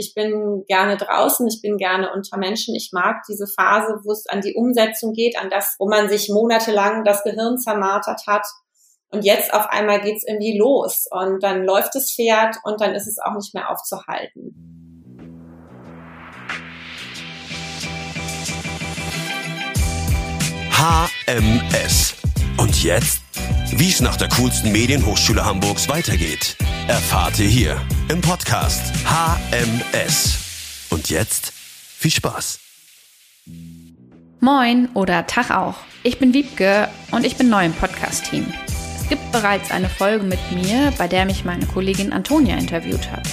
Ich bin gerne draußen, ich bin gerne unter Menschen. Ich mag diese Phase, wo es an die Umsetzung geht, an das, wo man sich monatelang das Gehirn zermartert hat. Und jetzt auf einmal geht's irgendwie los und dann läuft das Pferd und dann ist es auch nicht mehr aufzuhalten. HMS. Und jetzt? Wie es nach der coolsten Medienhochschule Hamburgs weitergeht, erfahrt ihr hier im Podcast HMS. Und jetzt viel Spaß. Moin oder Tag auch. Ich bin Wiebke und ich bin neu im Podcast-Team. Es gibt bereits eine Folge mit mir, bei der mich meine Kollegin Antonia interviewt hat.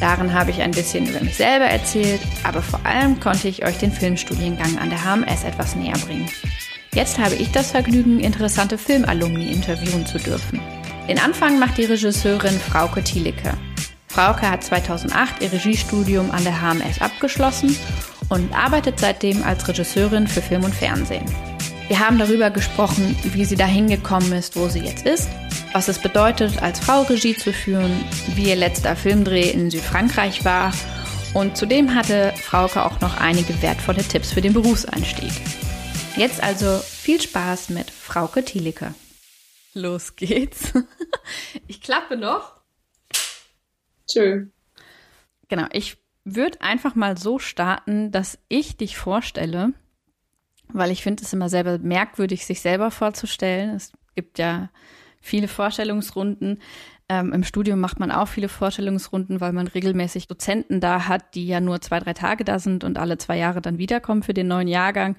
Darin habe ich ein bisschen über mich selber erzählt, aber vor allem konnte ich euch den Filmstudiengang an der HMS etwas näher bringen. Jetzt habe ich das Vergnügen, interessante Filmalumni interviewen zu dürfen. Den Anfang macht die Regisseurin Frauke Thielicke. Frauke hat 2008 ihr Regiestudium an der HMS abgeschlossen und arbeitet seitdem als Regisseurin für Film und Fernsehen. Wir haben darüber gesprochen, wie sie dahin gekommen ist, wo sie jetzt ist, was es bedeutet, als Frau Regie zu führen, wie ihr letzter Filmdreh in Südfrankreich war und zudem hatte Frauke auch noch einige wertvolle Tipps für den Berufseinstieg. Jetzt also viel Spaß mit Frauke Thielicke. Los geht's. Ich klappe noch. Schön. Genau, ich würde einfach mal so starten, dass ich dich vorstelle, weil ich finde es immer selber merkwürdig, sich selber vorzustellen. Es gibt ja viele Vorstellungsrunden. Ähm, Im Studium macht man auch viele Vorstellungsrunden, weil man regelmäßig Dozenten da hat, die ja nur zwei, drei Tage da sind und alle zwei Jahre dann wiederkommen für den neuen Jahrgang.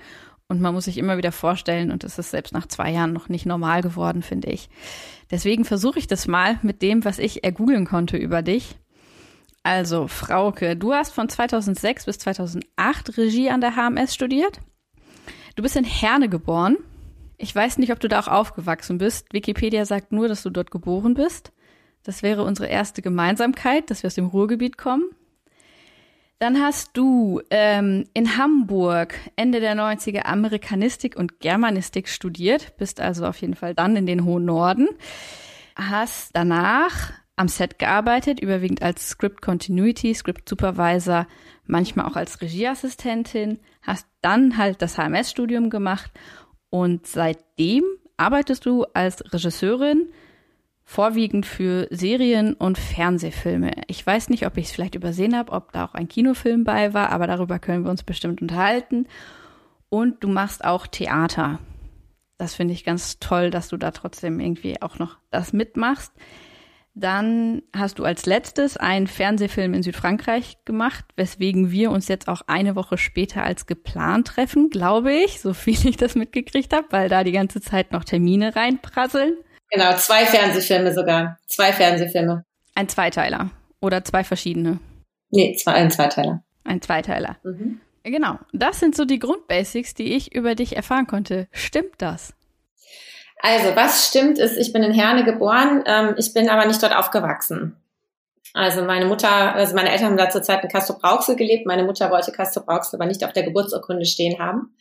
Und man muss sich immer wieder vorstellen, und es ist selbst nach zwei Jahren noch nicht normal geworden, finde ich. Deswegen versuche ich das mal mit dem, was ich ergoogeln konnte über dich. Also, Frauke, du hast von 2006 bis 2008 Regie an der HMS studiert. Du bist in Herne geboren. Ich weiß nicht, ob du da auch aufgewachsen bist. Wikipedia sagt nur, dass du dort geboren bist. Das wäre unsere erste Gemeinsamkeit, dass wir aus dem Ruhrgebiet kommen. Dann hast du ähm, in Hamburg Ende der 90er Amerikanistik und Germanistik studiert, bist also auf jeden Fall dann in den hohen Norden. Hast danach am Set gearbeitet, überwiegend als Script Continuity, Script Supervisor, manchmal auch als Regieassistentin, hast dann halt das HMS-Studium gemacht und seitdem arbeitest du als Regisseurin vorwiegend für Serien und Fernsehfilme. Ich weiß nicht, ob ich es vielleicht übersehen habe, ob da auch ein Kinofilm bei war, aber darüber können wir uns bestimmt unterhalten. Und du machst auch Theater. Das finde ich ganz toll, dass du da trotzdem irgendwie auch noch das mitmachst. Dann hast du als letztes einen Fernsehfilm in Südfrankreich gemacht, weswegen wir uns jetzt auch eine Woche später als geplant treffen, glaube ich, so viel ich das mitgekriegt habe, weil da die ganze Zeit noch Termine reinprasseln. Genau, zwei Fernsehfilme sogar. Zwei Fernsehfilme. Ein Zweiteiler oder zwei verschiedene? Nee, zwei, ein Zweiteiler. Ein Zweiteiler. Mhm. Genau, das sind so die Grundbasics, die ich über dich erfahren konnte. Stimmt das? Also, was stimmt ist, ich bin in Herne geboren, ähm, ich bin aber nicht dort aufgewachsen. Also meine Mutter, also meine Eltern haben da zur Zeit in Castro Brauxel gelebt. Meine Mutter wollte Castro Brauxel aber nicht auf der Geburtsurkunde stehen haben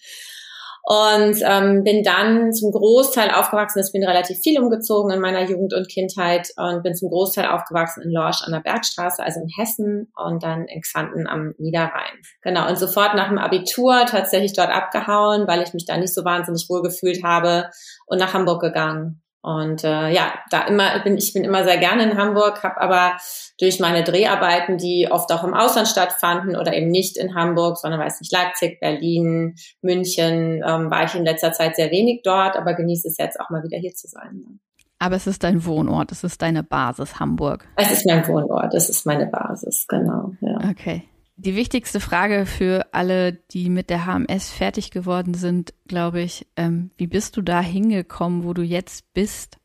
und ähm, bin dann zum Großteil aufgewachsen. Ich bin relativ viel umgezogen in meiner Jugend und Kindheit und bin zum Großteil aufgewachsen in Lorsch an der Bergstraße, also in Hessen und dann in Xanten am Niederrhein. Genau, und sofort nach dem Abitur tatsächlich dort abgehauen, weil ich mich da nicht so wahnsinnig wohl gefühlt habe und nach Hamburg gegangen. Und äh, ja, da immer bin ich bin immer sehr gerne in Hamburg, habe aber durch meine Dreharbeiten, die oft auch im Ausland stattfanden oder eben nicht in Hamburg, sondern weiß nicht Leipzig, Berlin, München, ähm, war ich in letzter Zeit sehr wenig dort, aber genieße es jetzt auch mal wieder hier zu sein. Aber es ist dein Wohnort, es ist deine Basis Hamburg. Es ist mein Wohnort, es ist meine Basis, genau. Ja. Okay. Die wichtigste Frage für alle, die mit der HMS fertig geworden sind, glaube ich, ähm, wie bist du da hingekommen, wo du jetzt bist?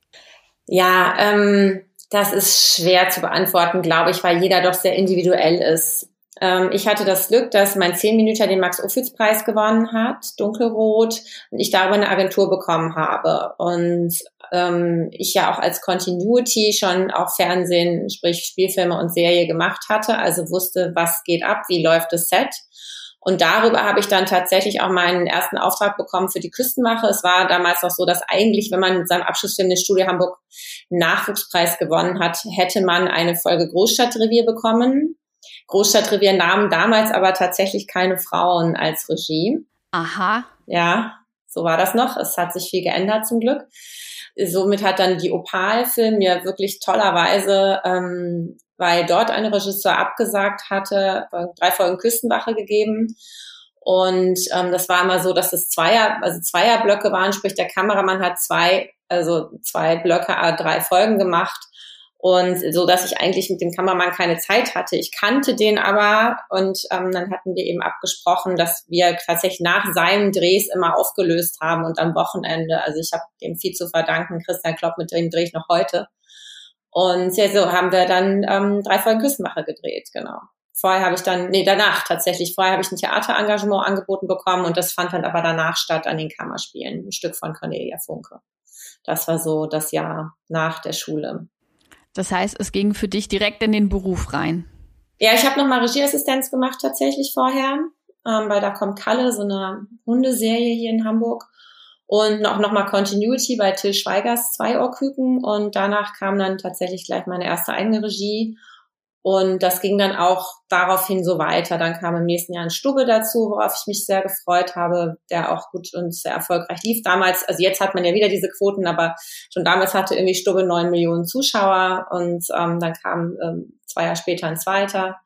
Ja, ähm, das ist schwer zu beantworten, glaube ich, weil jeder doch sehr individuell ist. Ähm, ich hatte das Glück, dass mein 10 Minuten den Max-Ophüls-Preis gewonnen hat, dunkelrot, und ich darüber eine Agentur bekommen habe. Und ähm, ich ja auch als Continuity schon auch Fernsehen, sprich Spielfilme und Serie gemacht hatte, also wusste, was geht ab, wie läuft das Set. Und darüber habe ich dann tatsächlich auch meinen ersten Auftrag bekommen für die Küstenwache. Es war damals noch so, dass eigentlich, wenn man mit seinem Abschlussfilm den Studio Hamburg einen Nachwuchspreis gewonnen hat, hätte man eine Folge Großstadtrevier bekommen. Großstadtrevier nahmen damals aber tatsächlich keine Frauen als Regie. Aha. Ja, so war das noch. Es hat sich viel geändert zum Glück. Somit hat dann die Opal-Film mir wirklich tollerweise, ähm, weil dort ein Regisseur abgesagt hatte, drei Folgen Küstenwache gegeben. Und ähm, das war immer so, dass es Zweier, also Zweierblöcke waren, sprich der Kameramann hat zwei, also zwei Blöcke, äh, drei Folgen gemacht und so, dass ich eigentlich mit dem Kameramann keine Zeit hatte. Ich kannte den aber und ähm, dann hatten wir eben abgesprochen, dass wir tatsächlich nach seinen Drehs immer aufgelöst haben und am Wochenende. Also ich habe dem viel zu verdanken. Christian Klopp, mit dem drehe ich noch heute. Und ja, so haben wir dann ähm, drei Folgen Küstenmacher gedreht, genau. Vorher habe ich dann, nee, danach tatsächlich. Vorher habe ich ein Theaterengagement angeboten bekommen und das fand dann aber danach statt an den Kammerspielen, ein Stück von Cornelia Funke. Das war so das Jahr nach der Schule. Das heißt, es ging für dich direkt in den Beruf rein. Ja, ich habe noch mal Regieassistenz gemacht tatsächlich vorher, ähm, weil da kommt Kalle, so eine Hundeserie hier in Hamburg. Und auch noch mal Continuity bei Till Schweigers Zweiohrküken. Und danach kam dann tatsächlich gleich meine erste eigene Regie. Und das ging dann auch daraufhin so weiter. Dann kam im nächsten Jahr ein Stubbe dazu, worauf ich mich sehr gefreut habe, der auch gut und sehr erfolgreich lief. Damals, also jetzt hat man ja wieder diese Quoten, aber schon damals hatte irgendwie Stubbe neun Millionen Zuschauer und ähm, dann kam ähm, zwei Jahre später ein zweiter.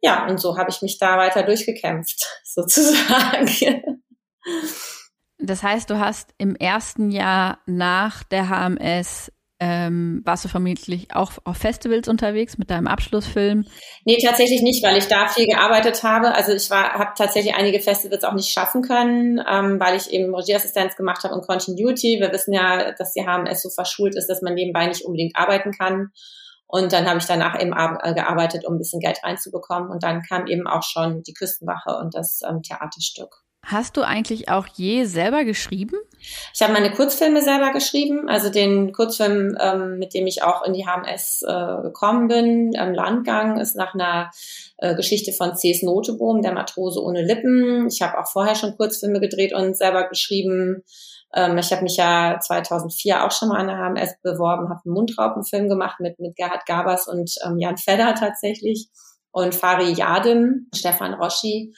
Ja, und so habe ich mich da weiter durchgekämpft, sozusagen. Das heißt, du hast im ersten Jahr nach der HMS ähm, warst du vermutlich auch auf Festivals unterwegs mit deinem Abschlussfilm? Nee, tatsächlich nicht, weil ich da viel gearbeitet habe. Also ich habe tatsächlich einige Festivals auch nicht schaffen können, ähm, weil ich eben Regieassistenz gemacht habe und Continuity. Wir wissen ja, dass die HMS so verschult ist, dass man nebenbei nicht unbedingt arbeiten kann. Und dann habe ich danach eben äh, gearbeitet, um ein bisschen Geld reinzubekommen. Und dann kam eben auch schon die Küstenwache und das ähm, Theaterstück. Hast du eigentlich auch je selber geschrieben? Ich habe meine Kurzfilme selber geschrieben, also den Kurzfilm, ähm, mit dem ich auch in die HMS äh, gekommen bin, am Landgang, ist nach einer äh, Geschichte von C.S. Notebohm, der Matrose ohne Lippen. Ich habe auch vorher schon Kurzfilme gedreht und selber geschrieben. Ähm, ich habe mich ja 2004 auch schon mal an der HMS beworben, habe einen Mundraupenfilm gemacht mit, mit Gerhard Gabers und ähm, Jan Fedder tatsächlich und Fari Yadim, Stefan Roschi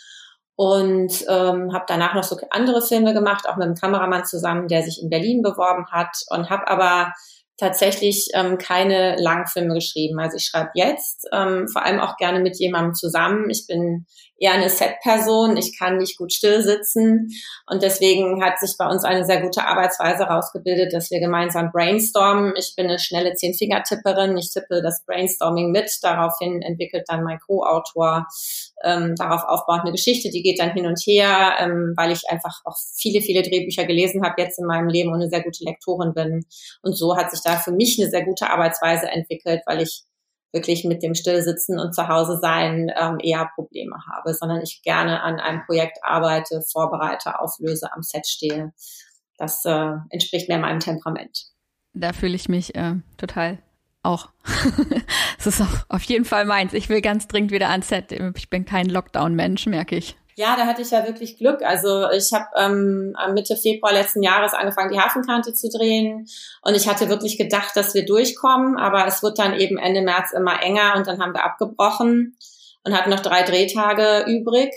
und ähm, habe danach noch so andere Filme gemacht, auch mit einem Kameramann zusammen, der sich in Berlin beworben hat und habe aber tatsächlich ähm, keine Langfilme geschrieben. Also ich schreibe jetzt ähm, vor allem auch gerne mit jemandem zusammen. Ich bin eher eine Set-Person. Ich kann nicht gut still sitzen. Und deswegen hat sich bei uns eine sehr gute Arbeitsweise rausgebildet, dass wir gemeinsam brainstormen. Ich bin eine schnelle Zehn-Finger-Tipperin. Ich tippe das Brainstorming mit. Daraufhin entwickelt dann mein Co-Autor ähm, darauf aufbauend eine Geschichte. Die geht dann hin und her, ähm, weil ich einfach auch viele, viele Drehbücher gelesen habe jetzt in meinem Leben und eine sehr gute Lektorin bin. Und so hat sich da für mich eine sehr gute Arbeitsweise entwickelt, weil ich wirklich mit dem Stillsitzen und zu Hause sein ähm, eher Probleme habe, sondern ich gerne an einem Projekt arbeite, vorbereite, auflöse, am Set stehe. Das äh, entspricht mehr meinem Temperament. Da fühle ich mich äh, total auch. Es ist auch auf jeden Fall meins. Ich will ganz dringend wieder ans Set. Ich bin kein Lockdown-Mensch, merke ich. Ja, da hatte ich ja wirklich Glück. Also ich habe ähm, Mitte Februar letzten Jahres angefangen, die Hafenkante zu drehen. Und ich hatte wirklich gedacht, dass wir durchkommen. Aber es wird dann eben Ende März immer enger und dann haben wir abgebrochen und hatten noch drei Drehtage übrig.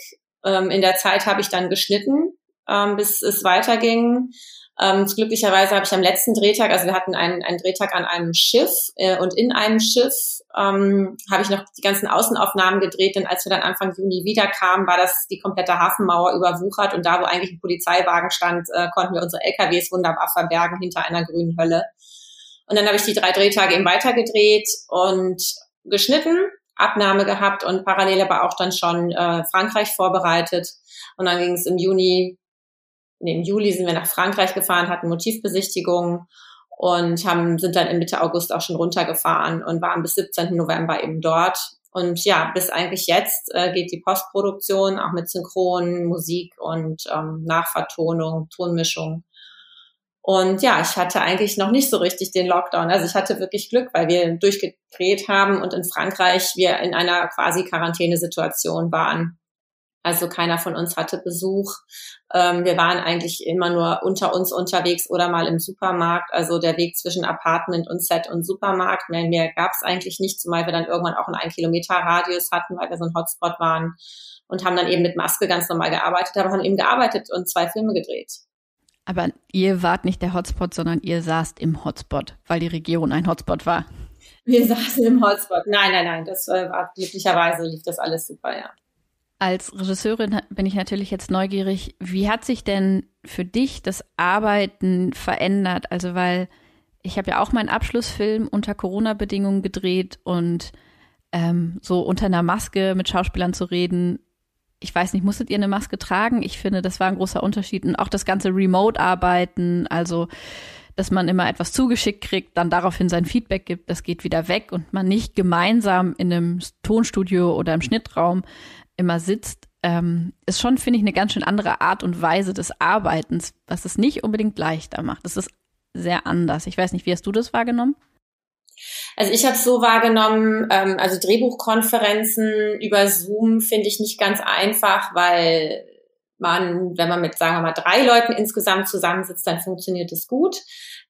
Ähm, in der Zeit habe ich dann geschnitten, ähm, bis es weiterging. Ähm, glücklicherweise habe ich am letzten Drehtag, also wir hatten einen, einen Drehtag an einem Schiff äh, und in einem Schiff ähm, habe ich noch die ganzen Außenaufnahmen gedreht, denn als wir dann Anfang Juni wiederkamen, war das die komplette Hafenmauer überwuchert und da, wo eigentlich ein Polizeiwagen stand, äh, konnten wir unsere LKWs wunderbar verbergen hinter einer grünen Hölle. Und dann habe ich die drei Drehtage eben weitergedreht und geschnitten, Abnahme gehabt und parallel aber auch dann schon äh, Frankreich vorbereitet. Und dann ging es im Juni im Juli sind wir nach Frankreich gefahren, hatten Motivbesichtigungen und haben, sind dann in Mitte August auch schon runtergefahren und waren bis 17. November eben dort. Und ja, bis eigentlich jetzt äh, geht die Postproduktion auch mit Synchron, Musik und ähm, Nachvertonung, Tonmischung. Und ja, ich hatte eigentlich noch nicht so richtig den Lockdown. Also ich hatte wirklich Glück, weil wir durchgedreht haben und in Frankreich wir in einer quasi Quarantänesituation waren. Also keiner von uns hatte Besuch. Ähm, wir waren eigentlich immer nur unter uns unterwegs oder mal im Supermarkt. Also der Weg zwischen Apartment und Set und Supermarkt. Mehr, mehr gab es eigentlich nicht, zumal wir dann irgendwann auch einen ein Kilometer Radius hatten, weil wir so ein Hotspot waren und haben dann eben mit Maske ganz normal gearbeitet, aber haben eben gearbeitet und zwei Filme gedreht. Aber ihr wart nicht der Hotspot, sondern ihr saßt im Hotspot, weil die Region ein Hotspot war. Wir saßen im Hotspot. Nein, nein, nein, das äh, war glücklicherweise lief das alles super, ja. Als Regisseurin bin ich natürlich jetzt neugierig, wie hat sich denn für dich das Arbeiten verändert? Also weil ich habe ja auch meinen Abschlussfilm unter Corona-Bedingungen gedreht und ähm, so unter einer Maske mit Schauspielern zu reden. Ich weiß nicht, musstet ihr eine Maske tragen? Ich finde, das war ein großer Unterschied. Und auch das ganze Remote-Arbeiten, also dass man immer etwas zugeschickt kriegt, dann daraufhin sein Feedback gibt, das geht wieder weg und man nicht gemeinsam in einem Tonstudio oder im Schnittraum immer sitzt, ähm, ist schon, finde ich, eine ganz schön andere Art und Weise des Arbeitens, was es nicht unbedingt leichter macht. Das ist sehr anders. Ich weiß nicht, wie hast du das wahrgenommen? Also ich habe es so wahrgenommen, ähm, also Drehbuchkonferenzen über Zoom finde ich nicht ganz einfach, weil man, wenn man mit, sagen wir mal, drei Leuten insgesamt zusammensitzt, dann funktioniert es gut.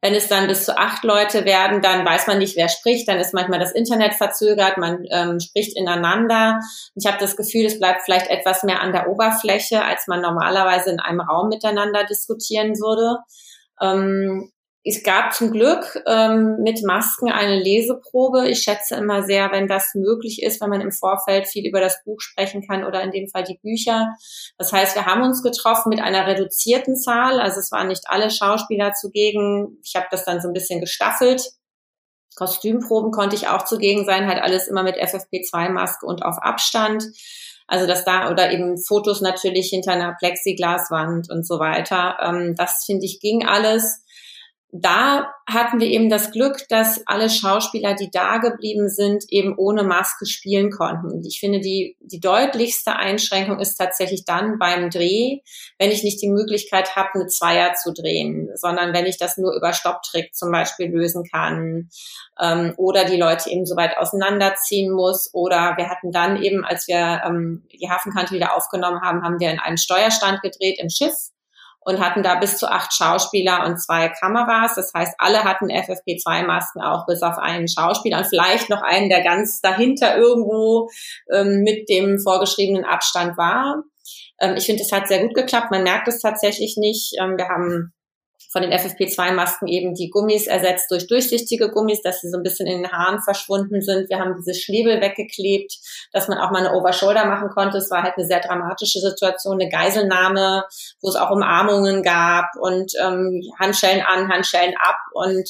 Wenn es dann bis zu acht Leute werden, dann weiß man nicht, wer spricht. Dann ist manchmal das Internet verzögert, man ähm, spricht ineinander. Ich habe das Gefühl, es bleibt vielleicht etwas mehr an der Oberfläche, als man normalerweise in einem Raum miteinander diskutieren würde. Ähm, es gab zum Glück ähm, mit Masken eine Leseprobe. Ich schätze immer sehr, wenn das möglich ist, wenn man im Vorfeld viel über das Buch sprechen kann oder in dem Fall die Bücher. Das heißt, wir haben uns getroffen mit einer reduzierten Zahl. Also es waren nicht alle Schauspieler zugegen. Ich habe das dann so ein bisschen gestaffelt. Kostümproben konnte ich auch zugegen sein, halt alles immer mit FFP2-Maske und auf Abstand. Also dass da oder eben Fotos natürlich hinter einer Plexiglaswand und so weiter. Ähm, das finde ich ging alles da hatten wir eben das Glück, dass alle Schauspieler, die da geblieben sind, eben ohne Maske spielen konnten. Ich finde, die, die deutlichste Einschränkung ist tatsächlich dann beim Dreh, wenn ich nicht die Möglichkeit habe, eine Zweier zu drehen, sondern wenn ich das nur über Stopptrick zum Beispiel lösen kann ähm, oder die Leute eben so weit auseinanderziehen muss. Oder wir hatten dann eben, als wir ähm, die Hafenkante wieder aufgenommen haben, haben wir in einem Steuerstand gedreht im Schiff und hatten da bis zu acht Schauspieler und zwei Kameras. Das heißt, alle hatten FFP2-Masken, auch bis auf einen Schauspieler und vielleicht noch einen, der ganz dahinter irgendwo ähm, mit dem vorgeschriebenen Abstand war. Ähm, ich finde, es hat sehr gut geklappt. Man merkt es tatsächlich nicht. Ähm, wir haben von den FFP2-Masken eben die Gummis ersetzt durch durchsichtige Gummis, dass sie so ein bisschen in den Haaren verschwunden sind. Wir haben diese Schnäbel weggeklebt, dass man auch mal eine Overshoulder machen konnte. Es war halt eine sehr dramatische Situation, eine Geiselnahme, wo es auch Umarmungen gab und ähm, Handschellen an, Handschellen ab und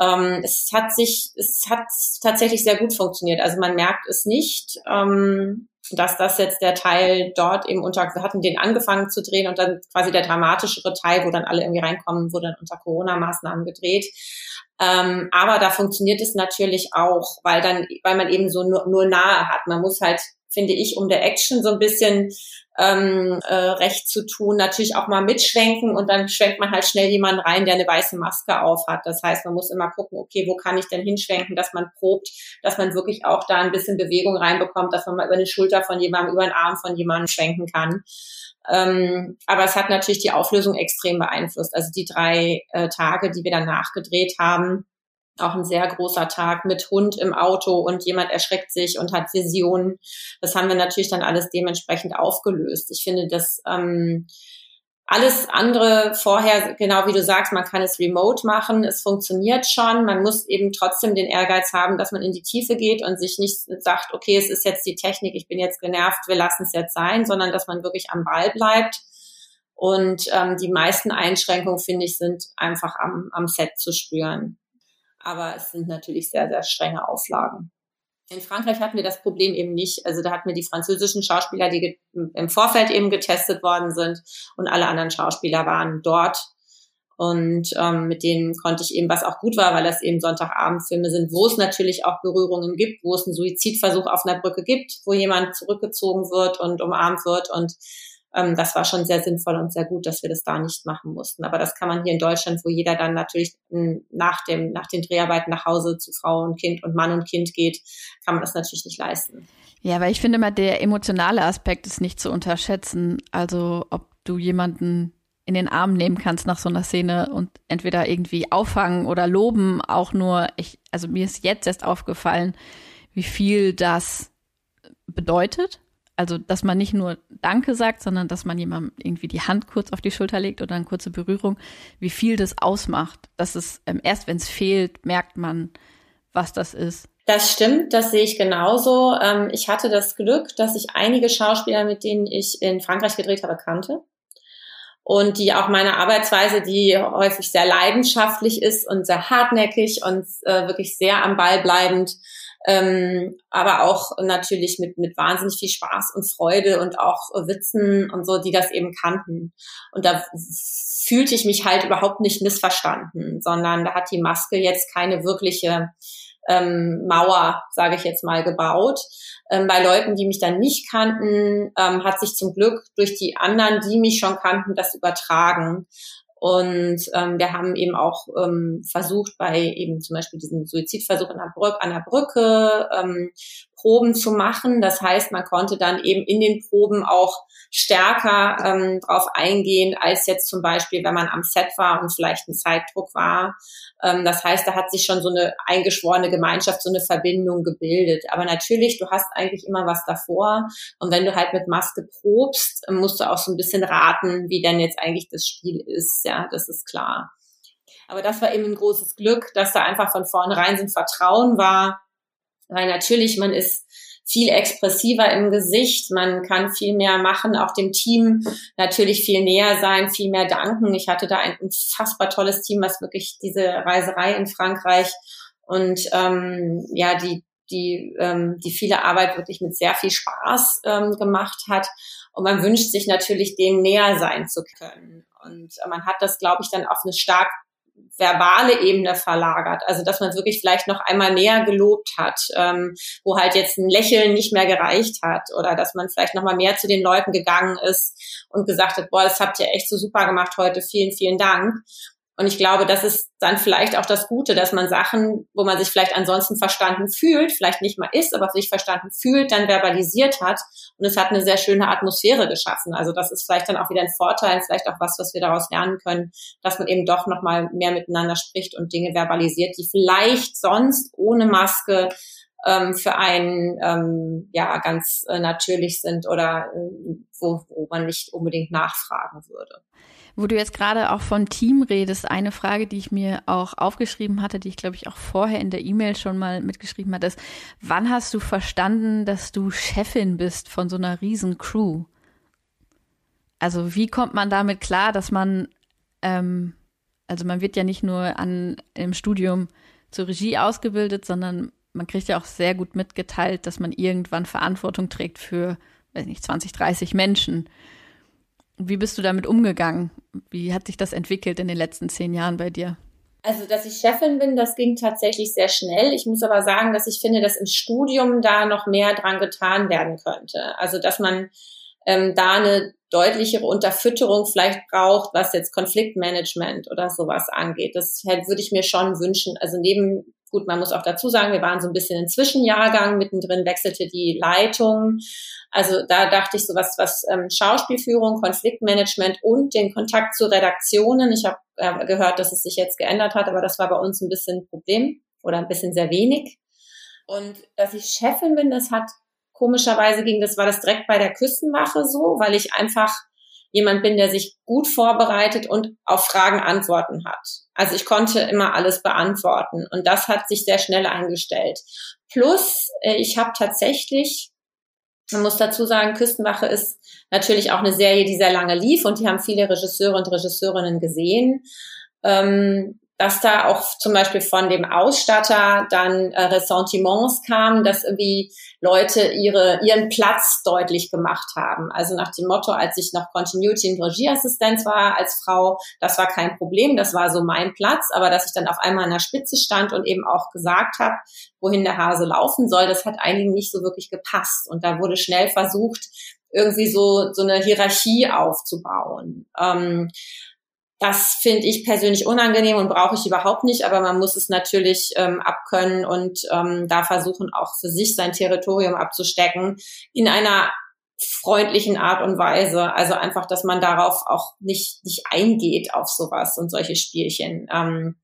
ähm, es hat sich, es hat tatsächlich sehr gut funktioniert. Also man merkt es nicht. Ähm, dass das jetzt der Teil dort eben unter, wir hatten den angefangen zu drehen und dann quasi der dramatischere Teil, wo dann alle irgendwie reinkommen, wurde dann unter Corona-Maßnahmen gedreht. Ähm, aber da funktioniert es natürlich auch, weil dann, weil man eben so nur, nur nahe hat. Man muss halt finde ich, um der Action so ein bisschen ähm, äh, recht zu tun, natürlich auch mal mitschwenken und dann schwenkt man halt schnell jemanden rein, der eine weiße Maske auf hat. Das heißt, man muss immer gucken, okay, wo kann ich denn hinschwenken, dass man probt, dass man wirklich auch da ein bisschen Bewegung reinbekommt, dass man mal über eine Schulter von jemandem, über den Arm von jemandem schwenken kann. Ähm, aber es hat natürlich die Auflösung extrem beeinflusst. Also die drei äh, Tage, die wir dann nachgedreht haben, auch ein sehr großer Tag mit Hund im Auto und jemand erschreckt sich und hat Visionen. Das haben wir natürlich dann alles dementsprechend aufgelöst. Ich finde, dass ähm, alles andere vorher, genau wie du sagst, man kann es remote machen, es funktioniert schon. Man muss eben trotzdem den Ehrgeiz haben, dass man in die Tiefe geht und sich nicht sagt, okay, es ist jetzt die Technik, ich bin jetzt genervt, wir lassen es jetzt sein, sondern dass man wirklich am Ball bleibt. Und ähm, die meisten Einschränkungen, finde ich, sind einfach am, am Set zu spüren aber es sind natürlich sehr, sehr strenge Auflagen. In Frankreich hatten wir das Problem eben nicht. Also da hatten wir die französischen Schauspieler, die im Vorfeld eben getestet worden sind und alle anderen Schauspieler waren dort. Und ähm, mit denen konnte ich eben, was auch gut war, weil das eben Sonntagabendfilme sind, wo es natürlich auch Berührungen gibt, wo es einen Suizidversuch auf einer Brücke gibt, wo jemand zurückgezogen wird und umarmt wird. Und ähm, das war schon sehr sinnvoll und sehr gut, dass wir das da nicht machen mussten. Aber das kann man hier in Deutschland, wo jeder dann natürlich nach dem, nach den Dreharbeiten nach Hause zu Frau und Kind und Mann und Kind geht, kann man das natürlich nicht leisten. Ja, weil ich finde mal, der emotionale Aspekt ist nicht zu unterschätzen. Also, ob du jemanden in den Arm nehmen kannst nach so einer Szene und entweder irgendwie auffangen oder loben, auch nur, ich, also mir ist jetzt erst aufgefallen, wie viel das bedeutet. Also, dass man nicht nur Danke sagt, sondern dass man jemandem irgendwie die Hand kurz auf die Schulter legt oder eine kurze Berührung, wie viel das ausmacht. Dass es ähm, erst, wenn es fehlt, merkt man, was das ist. Das stimmt, das sehe ich genauso. Ähm, ich hatte das Glück, dass ich einige Schauspieler, mit denen ich in Frankreich gedreht habe, kannte und die auch meine Arbeitsweise, die häufig sehr leidenschaftlich ist und sehr hartnäckig und äh, wirklich sehr am Ball bleibend, ähm, aber auch natürlich mit, mit wahnsinnig viel Spaß und Freude und auch Witzen und so, die das eben kannten. Und da fühlte ich mich halt überhaupt nicht missverstanden, sondern da hat die Maske jetzt keine wirkliche ähm, Mauer, sage ich jetzt mal, gebaut. Ähm, bei Leuten, die mich dann nicht kannten, ähm, hat sich zum Glück durch die anderen, die mich schon kannten, das übertragen. Und ähm, wir haben eben auch ähm, versucht, bei eben zum Beispiel diesem Suizidversuch an der, Brücke, an der Brücke ähm, Proben zu machen. Das heißt, man konnte dann eben in den Proben auch stärker ähm, drauf eingehen, als jetzt zum Beispiel, wenn man am Set war und vielleicht ein Zeitdruck war. Ähm, das heißt, da hat sich schon so eine eingeschworene Gemeinschaft, so eine Verbindung gebildet. Aber natürlich, du hast eigentlich immer was davor. Und wenn du halt mit Maske probst, musst du auch so ein bisschen raten, wie denn jetzt eigentlich das Spiel ist. Ja, das ist klar. Aber das war eben ein großes Glück, dass da einfach von vornherein so ein Vertrauen war, weil natürlich man ist viel expressiver im Gesicht, man kann viel mehr machen, auch dem Team natürlich viel näher sein, viel mehr danken. Ich hatte da ein unfassbar tolles Team, was wirklich diese Reiserei in Frankreich und ähm, ja, die die, ähm, die viele Arbeit wirklich mit sehr viel Spaß ähm, gemacht hat. Und man wünscht sich natürlich, dem näher sein zu können. Und man hat das, glaube ich, dann auf eine stark verbale Ebene verlagert. Also dass man wirklich vielleicht noch einmal mehr gelobt hat, ähm, wo halt jetzt ein Lächeln nicht mehr gereicht hat oder dass man vielleicht noch mal mehr zu den Leuten gegangen ist und gesagt hat, boah, das habt ihr echt so super gemacht heute, vielen, vielen Dank. Und ich glaube, das ist dann vielleicht auch das Gute, dass man Sachen, wo man sich vielleicht ansonsten verstanden fühlt, vielleicht nicht mal ist, aber sich verstanden fühlt, dann verbalisiert hat. Und es hat eine sehr schöne Atmosphäre geschaffen. Also das ist vielleicht dann auch wieder ein Vorteil, vielleicht auch was, was wir daraus lernen können, dass man eben doch nochmal mehr miteinander spricht und Dinge verbalisiert, die vielleicht sonst ohne Maske ähm, für einen ähm, ja ganz äh, natürlich sind oder äh, wo, wo man nicht unbedingt nachfragen würde. Wo du jetzt gerade auch von Team redest, eine Frage, die ich mir auch aufgeschrieben hatte, die ich glaube ich auch vorher in der E-Mail schon mal mitgeschrieben hatte, ist, wann hast du verstanden, dass du Chefin bist von so einer riesen Crew? Also wie kommt man damit klar, dass man, ähm, also man wird ja nicht nur an im Studium zur Regie ausgebildet, sondern man kriegt ja auch sehr gut mitgeteilt, dass man irgendwann Verantwortung trägt für, weiß nicht, 20, 30 Menschen. Wie bist du damit umgegangen? Wie hat sich das entwickelt in den letzten zehn Jahren bei dir? Also, dass ich Chefin bin, das ging tatsächlich sehr schnell. Ich muss aber sagen, dass ich finde, dass im Studium da noch mehr dran getan werden könnte. Also, dass man ähm, da eine deutlichere Unterfütterung vielleicht braucht, was jetzt Konfliktmanagement oder sowas angeht. Das würde ich mir schon wünschen. Also neben Gut, man muss auch dazu sagen, wir waren so ein bisschen in Zwischenjahrgang, mittendrin wechselte die Leitung. Also da dachte ich so was, was ähm, Schauspielführung, Konfliktmanagement und den Kontakt zu Redaktionen. Ich habe äh, gehört, dass es sich jetzt geändert hat, aber das war bei uns ein bisschen ein Problem oder ein bisschen sehr wenig. Und dass ich Chefin bin, das hat komischerweise ging, das war das direkt bei der Küstenwache so, weil ich einfach jemand bin, der sich gut vorbereitet und auf Fragen Antworten hat. Also ich konnte immer alles beantworten und das hat sich sehr schnell eingestellt. Plus, äh, ich habe tatsächlich, man muss dazu sagen, Küstenwache ist natürlich auch eine Serie, die sehr lange lief und die haben viele Regisseure und Regisseurinnen gesehen. Ähm, dass da auch zum Beispiel von dem Ausstatter dann äh, Ressentiments kamen, dass irgendwie Leute ihre, ihren Platz deutlich gemacht haben. Also nach dem Motto, als ich noch Continuity und Regieassistenz war als Frau, das war kein Problem, das war so mein Platz, aber dass ich dann auf einmal an der Spitze stand und eben auch gesagt habe, wohin der Hase laufen soll, das hat einigen nicht so wirklich gepasst. Und da wurde schnell versucht, irgendwie so, so eine Hierarchie aufzubauen. Ähm, das finde ich persönlich unangenehm und brauche ich überhaupt nicht, aber man muss es natürlich ähm, abkönnen und ähm, da versuchen auch für sich sein Territorium abzustecken in einer freundlichen Art und Weise. Also einfach, dass man darauf auch nicht, nicht eingeht auf sowas und solche Spielchen, ähm,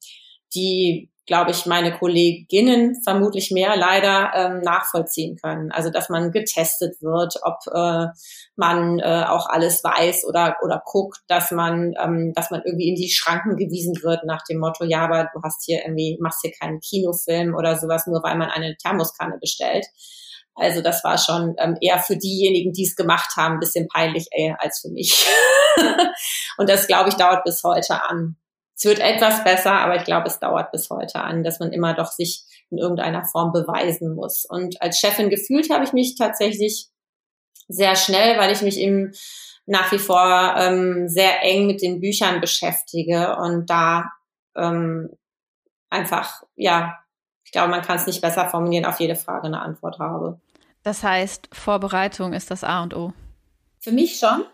die glaube ich, meine Kolleginnen vermutlich mehr leider ähm, nachvollziehen können. Also dass man getestet wird, ob äh, man äh, auch alles weiß oder oder guckt, dass man ähm, dass man irgendwie in die Schranken gewiesen wird nach dem Motto, ja, aber du hast hier irgendwie machst hier keinen Kinofilm oder sowas, nur weil man eine Thermoskanne bestellt. Also das war schon ähm, eher für diejenigen, die es gemacht haben, ein bisschen peinlich ey, als für mich. Und das, glaube ich, dauert bis heute an es wird etwas besser, aber ich glaube, es dauert bis heute an, dass man immer doch sich in irgendeiner Form beweisen muss. Und als Chefin gefühlt habe ich mich tatsächlich sehr schnell, weil ich mich eben nach wie vor ähm, sehr eng mit den Büchern beschäftige und da ähm, einfach, ja, ich glaube, man kann es nicht besser formulieren, auf jede Frage eine Antwort habe. Das heißt, Vorbereitung ist das A und O. Für mich schon.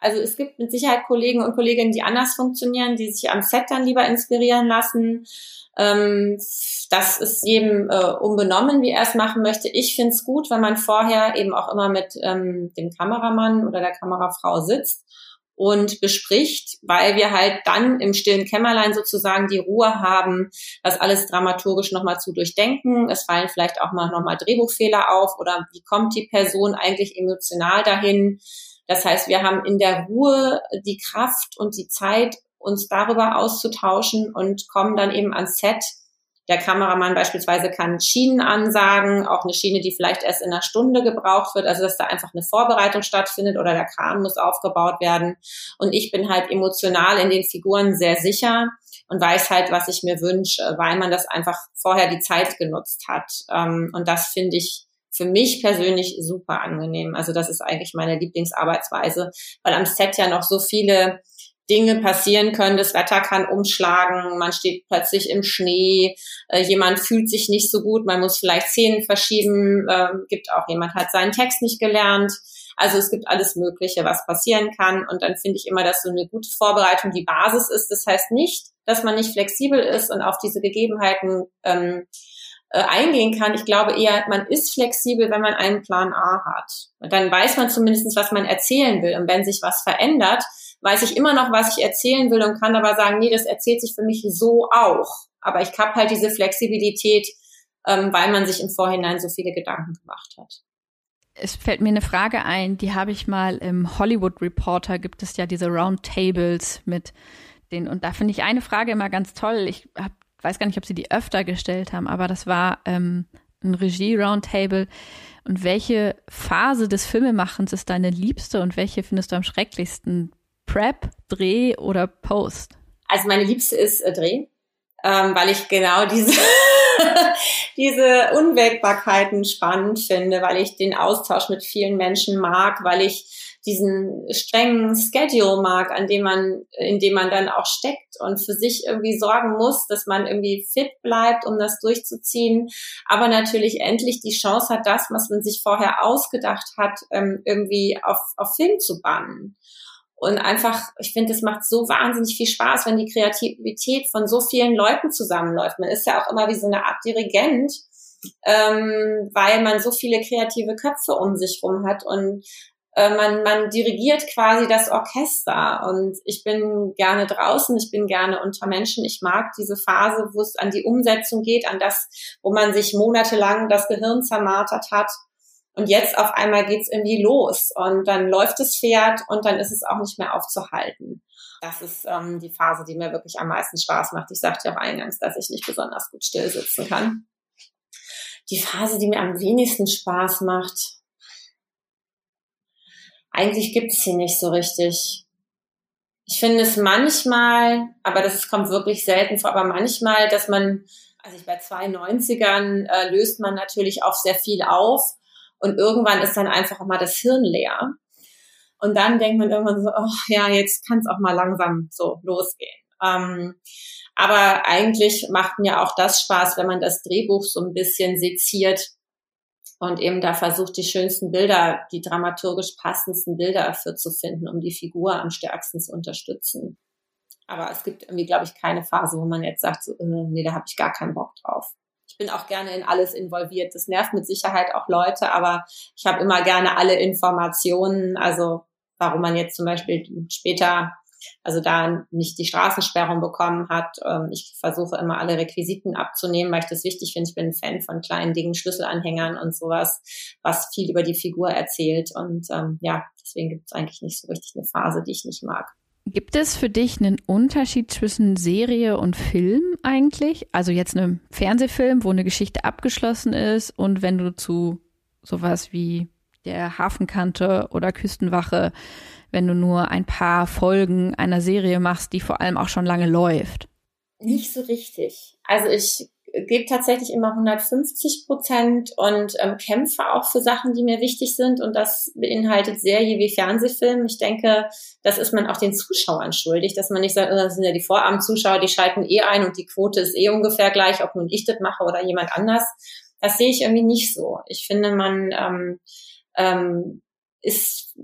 Also es gibt mit Sicherheit Kollegen und Kolleginnen, die anders funktionieren, die sich am Set dann lieber inspirieren lassen. Ähm, das ist jedem äh, unbenommen, wie er es machen möchte. Ich finde es gut, wenn man vorher eben auch immer mit ähm, dem Kameramann oder der Kamerafrau sitzt und bespricht, weil wir halt dann im stillen Kämmerlein sozusagen die Ruhe haben, das alles dramaturgisch nochmal zu durchdenken. Es fallen vielleicht auch mal nochmal Drehbuchfehler auf oder wie kommt die Person eigentlich emotional dahin, das heißt, wir haben in der Ruhe die Kraft und die Zeit, uns darüber auszutauschen und kommen dann eben ans Set. Der Kameramann beispielsweise kann Schienen ansagen, auch eine Schiene, die vielleicht erst in einer Stunde gebraucht wird, also dass da einfach eine Vorbereitung stattfindet oder der Kran muss aufgebaut werden. Und ich bin halt emotional in den Figuren sehr sicher und weiß halt, was ich mir wünsche, weil man das einfach vorher die Zeit genutzt hat. Ähm, und das finde ich für mich persönlich super angenehm. Also das ist eigentlich meine Lieblingsarbeitsweise, weil am Set ja noch so viele Dinge passieren können. Das Wetter kann umschlagen, man steht plötzlich im Schnee, äh, jemand fühlt sich nicht so gut, man muss vielleicht Szenen verschieben, äh, gibt auch jemand hat seinen Text nicht gelernt. Also es gibt alles Mögliche, was passieren kann. Und dann finde ich immer, dass so eine gute Vorbereitung die Basis ist. Das heißt nicht, dass man nicht flexibel ist und auf diese Gegebenheiten ähm, äh, eingehen kann. Ich glaube eher, man ist flexibel, wenn man einen Plan A hat. Und dann weiß man zumindest, was man erzählen will. Und wenn sich was verändert, weiß ich immer noch, was ich erzählen will und kann aber sagen, nee, das erzählt sich für mich so auch. Aber ich habe halt diese Flexibilität, ähm, weil man sich im Vorhinein so viele Gedanken gemacht hat. Es fällt mir eine Frage ein, die habe ich mal im Hollywood Reporter, gibt es ja diese Roundtables mit den, und da finde ich eine Frage immer ganz toll. Ich habe weiß gar nicht, ob sie die öfter gestellt haben, aber das war ähm, ein Regie-Roundtable. Und welche Phase des Filmemachens ist deine liebste und welche findest du am schrecklichsten? Prep, Dreh oder Post? Also meine liebste ist äh, Dreh, ähm, weil ich genau diese diese Unwägbarkeiten spannend finde, weil ich den Austausch mit vielen Menschen mag, weil ich diesen strengen Schedule mag, an dem man, in dem man dann auch steckt und für sich irgendwie sorgen muss, dass man irgendwie fit bleibt, um das durchzuziehen, aber natürlich endlich die Chance hat, das, was man sich vorher ausgedacht hat, ähm, irgendwie auf, auf Film zu bannen. Und einfach, ich finde, es macht so wahnsinnig viel Spaß, wenn die Kreativität von so vielen Leuten zusammenläuft. Man ist ja auch immer wie so eine Art Dirigent, ähm, weil man so viele kreative Köpfe um sich rum hat und äh, man, man dirigiert quasi das Orchester und ich bin gerne draußen, ich bin gerne unter Menschen. Ich mag diese Phase, wo es an die Umsetzung geht, an das, wo man sich monatelang das Gehirn zermartert hat. Und jetzt auf einmal geht's irgendwie los und dann läuft das Pferd und dann ist es auch nicht mehr aufzuhalten. Das ist ähm, die Phase, die mir wirklich am meisten Spaß macht. Ich sagte ja auch eingangs, dass ich nicht besonders gut still sitzen kann. Die Phase, die mir am wenigsten Spaß macht, eigentlich gibt's sie nicht so richtig. Ich finde es manchmal, aber das kommt wirklich selten vor, aber manchmal, dass man, also ich bei 92ern äh, löst man natürlich auch sehr viel auf und irgendwann ist dann einfach auch mal das Hirn leer. Und dann denkt man irgendwann so, oh, ja, jetzt kann es auch mal langsam so losgehen. Ähm, aber eigentlich macht mir auch das Spaß, wenn man das Drehbuch so ein bisschen seziert und eben da versucht, die schönsten Bilder, die dramaturgisch passendsten Bilder dafür zu finden, um die Figur am stärksten zu unterstützen. Aber es gibt irgendwie, glaube ich, keine Phase, wo man jetzt sagt, so, äh, nee, da habe ich gar keinen Bock drauf. Ich bin auch gerne in alles involviert. Das nervt mit Sicherheit auch Leute, aber ich habe immer gerne alle Informationen. Also warum man jetzt zum Beispiel später also da nicht die Straßensperrung bekommen hat. Ähm, ich versuche immer alle Requisiten abzunehmen, weil ich das wichtig finde. Ich bin ein Fan von kleinen Dingen, Schlüsselanhängern und sowas, was viel über die Figur erzählt. Und ähm, ja, deswegen gibt es eigentlich nicht so richtig eine Phase, die ich nicht mag. Gibt es für dich einen Unterschied zwischen Serie und Film eigentlich? Also jetzt einem Fernsehfilm, wo eine Geschichte abgeschlossen ist und wenn du zu sowas wie der Hafenkante oder Küstenwache wenn du nur ein paar Folgen einer Serie machst, die vor allem auch schon lange läuft? Nicht so richtig. Also ich gebe tatsächlich immer 150 Prozent und ähm, kämpfe auch für Sachen, die mir wichtig sind. Und das beinhaltet Serie wie Fernsehfilm. Ich denke, das ist man auch den Zuschauern schuldig, dass man nicht sagt, oh, das sind ja die Vorabendzuschauer, die schalten eh ein und die Quote ist eh ungefähr gleich, ob nun ich das mache oder jemand anders. Das sehe ich irgendwie nicht so. Ich finde, man ähm, ähm, ist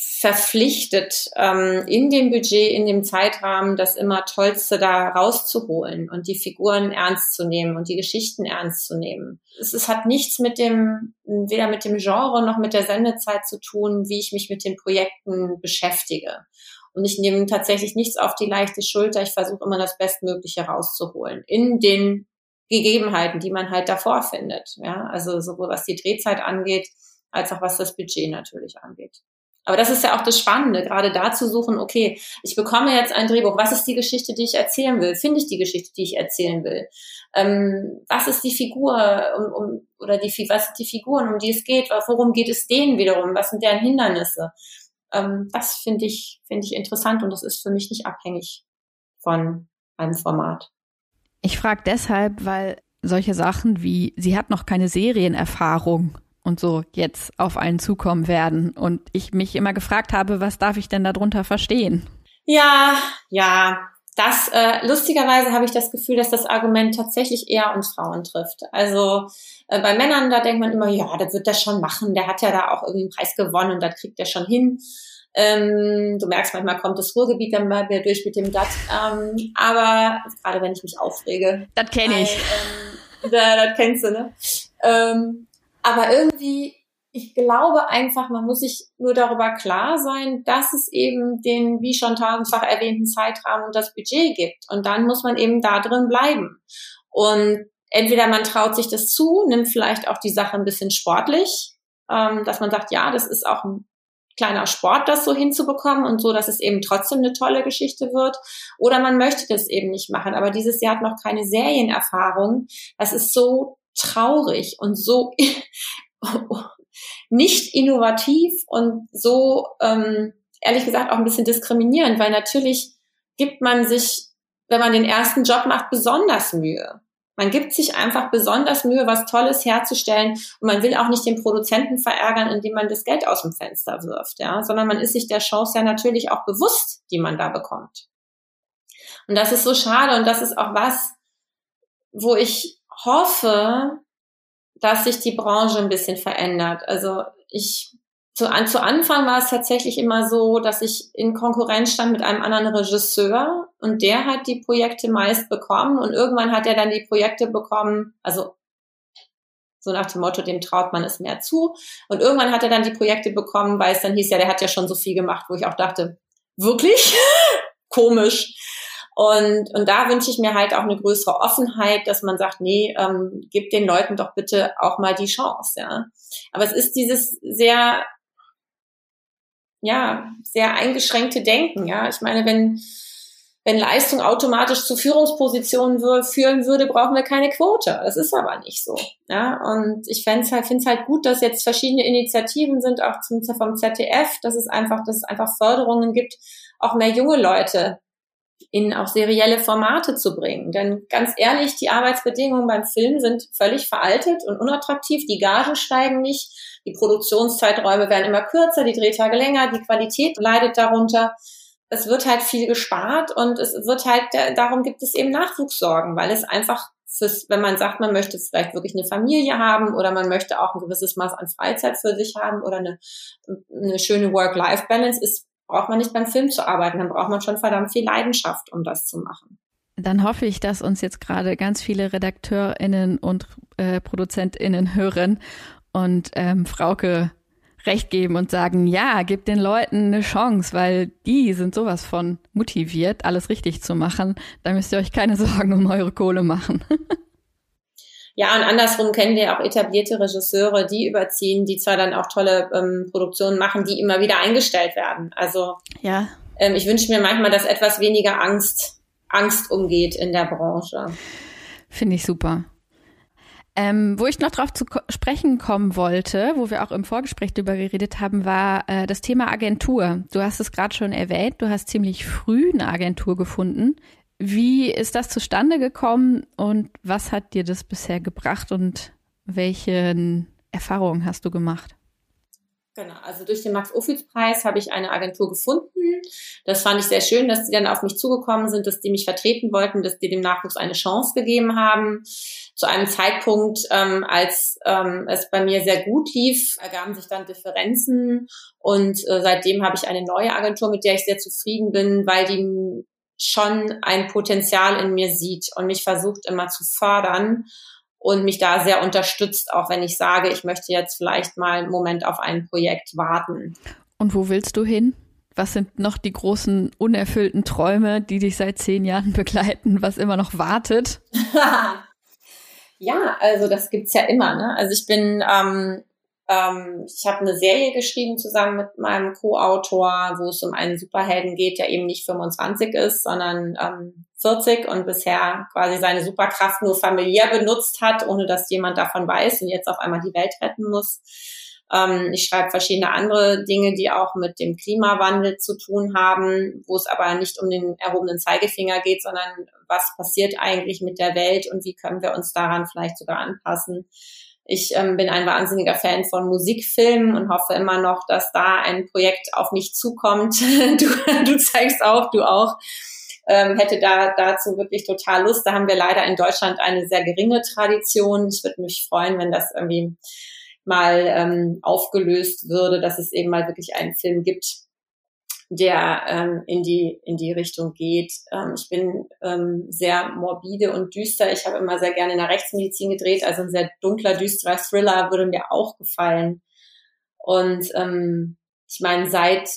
verpflichtet, ähm, in dem Budget, in dem Zeitrahmen das immer Tollste da rauszuholen und die Figuren ernst zu nehmen und die Geschichten ernst zu nehmen. Es, es hat nichts mit dem, weder mit dem Genre noch mit der Sendezeit zu tun, wie ich mich mit den Projekten beschäftige. Und ich nehme tatsächlich nichts auf die leichte Schulter. Ich versuche immer das Bestmögliche rauszuholen in den Gegebenheiten, die man halt davor findet. Ja, also sowohl was die Drehzeit angeht, als auch was das Budget natürlich angeht. Aber das ist ja auch das Spannende, gerade da zu suchen, okay, ich bekomme jetzt ein Drehbuch, was ist die Geschichte, die ich erzählen will? Finde ich die Geschichte, die ich erzählen will? Ähm, was ist die Figur um, um, oder die, was sind die Figuren, um die es geht? Worum geht es denen wiederum? Was sind deren Hindernisse? Ähm, das finde ich, finde ich interessant und das ist für mich nicht abhängig von einem Format. Ich frage deshalb, weil solche Sachen wie, sie hat noch keine Serienerfahrung und so jetzt auf einen zukommen werden. Und ich mich immer gefragt habe, was darf ich denn darunter verstehen? Ja, ja. Das äh, lustigerweise habe ich das Gefühl, dass das Argument tatsächlich eher uns Frauen trifft. Also äh, bei Männern, da denkt man immer, ja, das wird das schon machen, der hat ja da auch irgendwie einen Preis gewonnen und das kriegt er schon hin. Ähm, du merkst, manchmal kommt das Ruhrgebiet dann mal wieder durch mit dem Dat. Ähm, aber gerade wenn ich mich aufrege. Das kenne ich. Ähm, da, das kennst du, ne? Ähm, aber irgendwie, ich glaube einfach, man muss sich nur darüber klar sein, dass es eben den, wie schon tausendfach erwähnten Zeitrahmen und das Budget gibt. Und dann muss man eben da drin bleiben. Und entweder man traut sich das zu, nimmt vielleicht auch die Sache ein bisschen sportlich, ähm, dass man sagt, ja, das ist auch ein kleiner Sport, das so hinzubekommen und so, dass es eben trotzdem eine tolle Geschichte wird. Oder man möchte das eben nicht machen. Aber dieses Jahr hat noch keine Serienerfahrung. Das ist so traurig und so nicht innovativ und so, ähm, ehrlich gesagt, auch ein bisschen diskriminierend, weil natürlich gibt man sich, wenn man den ersten Job macht, besonders Mühe. Man gibt sich einfach besonders Mühe, was Tolles herzustellen und man will auch nicht den Produzenten verärgern, indem man das Geld aus dem Fenster wirft, ja, sondern man ist sich der Chance ja natürlich auch bewusst, die man da bekommt. Und das ist so schade und das ist auch was, wo ich hoffe, dass sich die Branche ein bisschen verändert. Also ich zu, an, zu Anfang war es tatsächlich immer so, dass ich in Konkurrenz stand mit einem anderen Regisseur und der hat die Projekte meist bekommen und irgendwann hat er dann die Projekte bekommen, also so nach dem Motto, dem traut man es mehr zu. Und irgendwann hat er dann die Projekte bekommen, weil es dann hieß, ja, der hat ja schon so viel gemacht, wo ich auch dachte, wirklich? Komisch. Und, und da wünsche ich mir halt auch eine größere Offenheit, dass man sagt, nee, ähm, gib den Leuten doch bitte auch mal die Chance, ja. Aber es ist dieses sehr, ja, sehr eingeschränkte Denken, ja. Ich meine, wenn, wenn Leistung automatisch zu Führungspositionen führen würde, brauchen wir keine Quote. Das ist aber nicht so. Ja? Und ich finde es halt, find's halt gut, dass jetzt verschiedene Initiativen sind, auch zum, vom ZDF, dass es einfach, dass es einfach Förderungen gibt, auch mehr junge Leute in auch serielle Formate zu bringen. Denn ganz ehrlich, die Arbeitsbedingungen beim Film sind völlig veraltet und unattraktiv. Die Gagen steigen nicht, die Produktionszeiträume werden immer kürzer, die Drehtage länger, die Qualität leidet darunter. Es wird halt viel gespart und es wird halt, darum gibt es eben Nachwuchssorgen, weil es einfach fürs, wenn man sagt, man möchte vielleicht wirklich eine Familie haben oder man möchte auch ein gewisses Maß an Freizeit für sich haben oder eine, eine schöne Work-Life-Balance, ist, braucht man nicht beim Film zu arbeiten, dann braucht man schon verdammt viel Leidenschaft, um das zu machen. Dann hoffe ich, dass uns jetzt gerade ganz viele RedakteurInnen und äh, ProduzentInnen hören und ähm, Frauke recht geben und sagen, ja, gib den Leuten eine Chance, weil die sind sowas von motiviert, alles richtig zu machen. Da müsst ihr euch keine Sorgen um eure Kohle machen. ja, und andersrum kennen wir auch etablierte Regisseure, die überziehen, die zwar dann auch tolle ähm, Produktionen machen, die immer wieder eingestellt werden. Also ja. ähm, ich wünsche mir manchmal, dass etwas weniger Angst, Angst umgeht in der Branche. Finde ich super. Ähm, wo ich noch drauf zu sprechen kommen wollte, wo wir auch im Vorgespräch drüber geredet haben, war äh, das Thema Agentur. Du hast es gerade schon erwähnt, du hast ziemlich früh eine Agentur gefunden. Wie ist das zustande gekommen und was hat dir das bisher gebracht und welche Erfahrungen hast du gemacht? Genau, also durch den Max-Ophüls-Preis habe ich eine Agentur gefunden. Das fand ich sehr schön, dass die dann auf mich zugekommen sind, dass die mich vertreten wollten, dass die dem Nachwuchs eine Chance gegeben haben. Zu einem Zeitpunkt, ähm, als ähm, es bei mir sehr gut lief, ergaben sich dann Differenzen und äh, seitdem habe ich eine neue Agentur, mit der ich sehr zufrieden bin, weil die schon ein Potenzial in mir sieht und mich versucht immer zu fördern und mich da sehr unterstützt, auch wenn ich sage, ich möchte jetzt vielleicht mal einen Moment auf ein Projekt warten. Und wo willst du hin? Was sind noch die großen unerfüllten Träume, die dich seit zehn Jahren begleiten, was immer noch wartet? ja, also das gibt's ja immer. Ne? Also ich bin ähm, ähm, ich habe eine Serie geschrieben zusammen mit meinem Co-Autor, wo es um einen Superhelden geht, der eben nicht 25 ist, sondern ähm, 40 und bisher quasi seine Superkraft nur familiär benutzt hat, ohne dass jemand davon weiß und jetzt auf einmal die Welt retten muss. Ähm, ich schreibe verschiedene andere Dinge, die auch mit dem Klimawandel zu tun haben, wo es aber nicht um den erhobenen Zeigefinger geht, sondern was passiert eigentlich mit der Welt und wie können wir uns daran vielleicht sogar anpassen. Ich ähm, bin ein wahnsinniger Fan von Musikfilmen und hoffe immer noch, dass da ein Projekt auf mich zukommt. du, du zeigst auch, du auch. Ähm, hätte da dazu wirklich total Lust. Da haben wir leider in Deutschland eine sehr geringe Tradition. Ich würde mich freuen, wenn das irgendwie mal ähm, aufgelöst würde, dass es eben mal wirklich einen Film gibt, der ähm, in die in die Richtung geht. Ähm, ich bin ähm, sehr morbide und düster. Ich habe immer sehr gerne in der Rechtsmedizin gedreht, also ein sehr dunkler, düsterer Thriller würde mir auch gefallen. Und ähm, ich meine, seit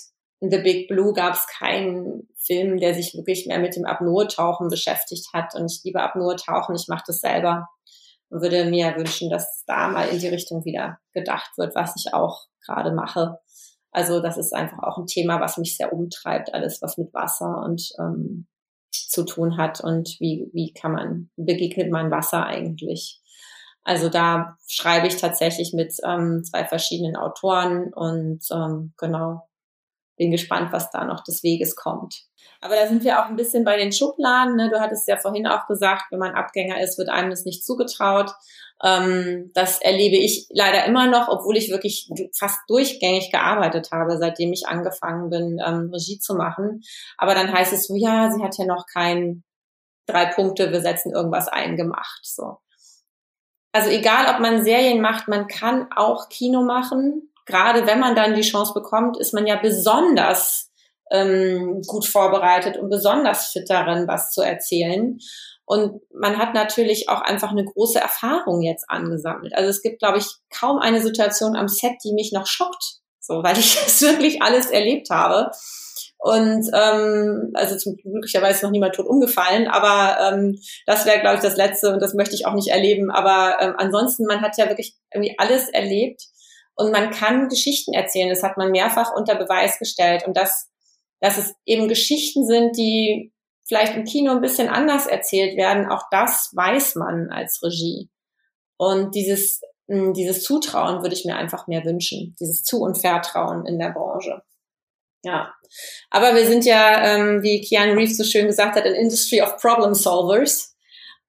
The Big Blue gab es keinen Film, der sich wirklich mehr mit dem Apnoe-Tauchen beschäftigt hat. Und ich liebe Apnoe-Tauchen, ich mache das selber und würde mir wünschen, dass da mal in die Richtung wieder gedacht wird, was ich auch gerade mache. Also das ist einfach auch ein Thema, was mich sehr umtreibt, alles was mit Wasser und ähm, zu tun hat und wie, wie kann man, begegnet man Wasser eigentlich. Also da schreibe ich tatsächlich mit ähm, zwei verschiedenen Autoren und ähm, genau, bin gespannt, was da noch des Weges kommt. Aber da sind wir auch ein bisschen bei den Schubladen. Ne? Du hattest ja vorhin auch gesagt, wenn man Abgänger ist, wird einem das nicht zugetraut. Ähm, das erlebe ich leider immer noch, obwohl ich wirklich fast durchgängig gearbeitet habe, seitdem ich angefangen bin, ähm, Regie zu machen. Aber dann heißt es so, ja, sie hat ja noch kein drei Punkte, wir setzen irgendwas ein gemacht. So. Also egal, ob man Serien macht, man kann auch Kino machen gerade wenn man dann die Chance bekommt, ist man ja besonders ähm, gut vorbereitet und besonders fit darin, was zu erzählen. Und man hat natürlich auch einfach eine große Erfahrung jetzt angesammelt. Also es gibt, glaube ich, kaum eine Situation am Set, die mich noch schockt, so weil ich das wirklich alles erlebt habe. Und ähm, also zum glücklicherweise noch niemand tot umgefallen, aber ähm, das wäre, glaube ich, das Letzte und das möchte ich auch nicht erleben. Aber ähm, ansonsten, man hat ja wirklich irgendwie alles erlebt und man kann Geschichten erzählen. Das hat man mehrfach unter Beweis gestellt. Und dass, dass es eben Geschichten sind, die vielleicht im Kino ein bisschen anders erzählt werden, auch das weiß man als Regie. Und dieses, hm, dieses Zutrauen würde ich mir einfach mehr wünschen. Dieses Zu- und Vertrauen in der Branche. Ja. Aber wir sind ja, ähm, wie Keanu Reeves so schön gesagt hat, an Industry of Problem Solvers.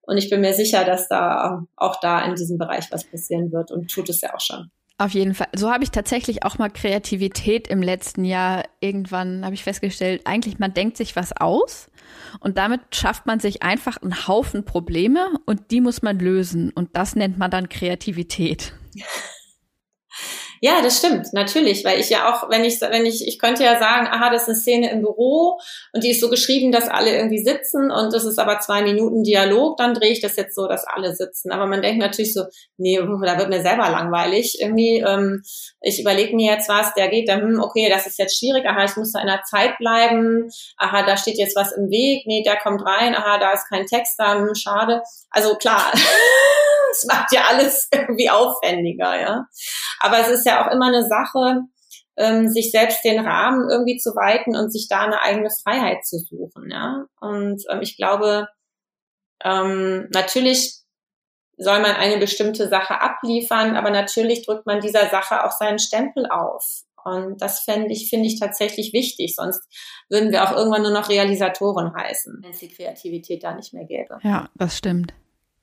Und ich bin mir sicher, dass da auch da in diesem Bereich was passieren wird und tut es ja auch schon. Auf jeden Fall. So habe ich tatsächlich auch mal Kreativität im letzten Jahr. Irgendwann habe ich festgestellt, eigentlich man denkt sich was aus und damit schafft man sich einfach einen Haufen Probleme und die muss man lösen und das nennt man dann Kreativität. Ja, das stimmt, natürlich, weil ich ja auch, wenn ich, wenn ich, ich könnte ja sagen, aha, das ist eine Szene im Büro und die ist so geschrieben, dass alle irgendwie sitzen und das ist aber zwei Minuten Dialog, dann drehe ich das jetzt so, dass alle sitzen. Aber man denkt natürlich so, nee, da wird mir selber langweilig. Irgendwie, ähm, ich überlege mir jetzt was, der geht dann, hm, okay, das ist jetzt schwierig, aha, ich muss da in der Zeit bleiben, aha, da steht jetzt was im Weg, nee, der kommt rein, aha, da ist kein Text da, hm, schade. Also klar. es macht ja alles irgendwie aufwendiger, ja. Aber es ist ja auch immer eine Sache, ähm, sich selbst den Rahmen irgendwie zu weiten und sich da eine eigene Freiheit zu suchen, ja. Und ähm, ich glaube, ähm, natürlich soll man eine bestimmte Sache abliefern, aber natürlich drückt man dieser Sache auch seinen Stempel auf. Und das fände ich, finde ich tatsächlich wichtig. Sonst würden wir auch irgendwann nur noch Realisatoren heißen, wenn es die Kreativität da nicht mehr gäbe. Ja, das stimmt.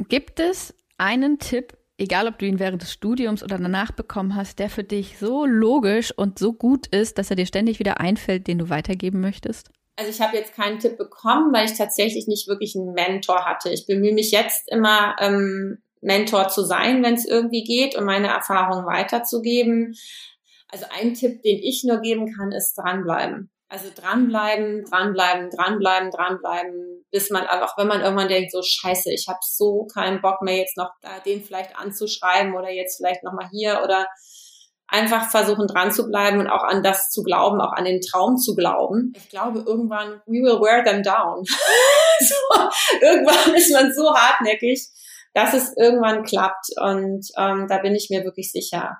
Gibt es einen Tipp, egal ob du ihn während des Studiums oder danach bekommen hast, der für dich so logisch und so gut ist, dass er dir ständig wieder einfällt, den du weitergeben möchtest? Also ich habe jetzt keinen Tipp bekommen, weil ich tatsächlich nicht wirklich einen Mentor hatte. Ich bemühe mich jetzt immer, ähm, Mentor zu sein, wenn es irgendwie geht und meine Erfahrungen weiterzugeben. Also ein Tipp, den ich nur geben kann, ist dranbleiben. Also dranbleiben, dranbleiben, dranbleiben, dranbleiben, bis man einfach, wenn man irgendwann denkt, so scheiße, ich habe so keinen Bock mehr jetzt noch den vielleicht anzuschreiben oder jetzt vielleicht nochmal hier oder einfach versuchen dran zu bleiben und auch an das zu glauben, auch an den Traum zu glauben. Ich glaube, irgendwann, we will wear them down. so, irgendwann ist man so hartnäckig, dass es irgendwann klappt. Und ähm, da bin ich mir wirklich sicher.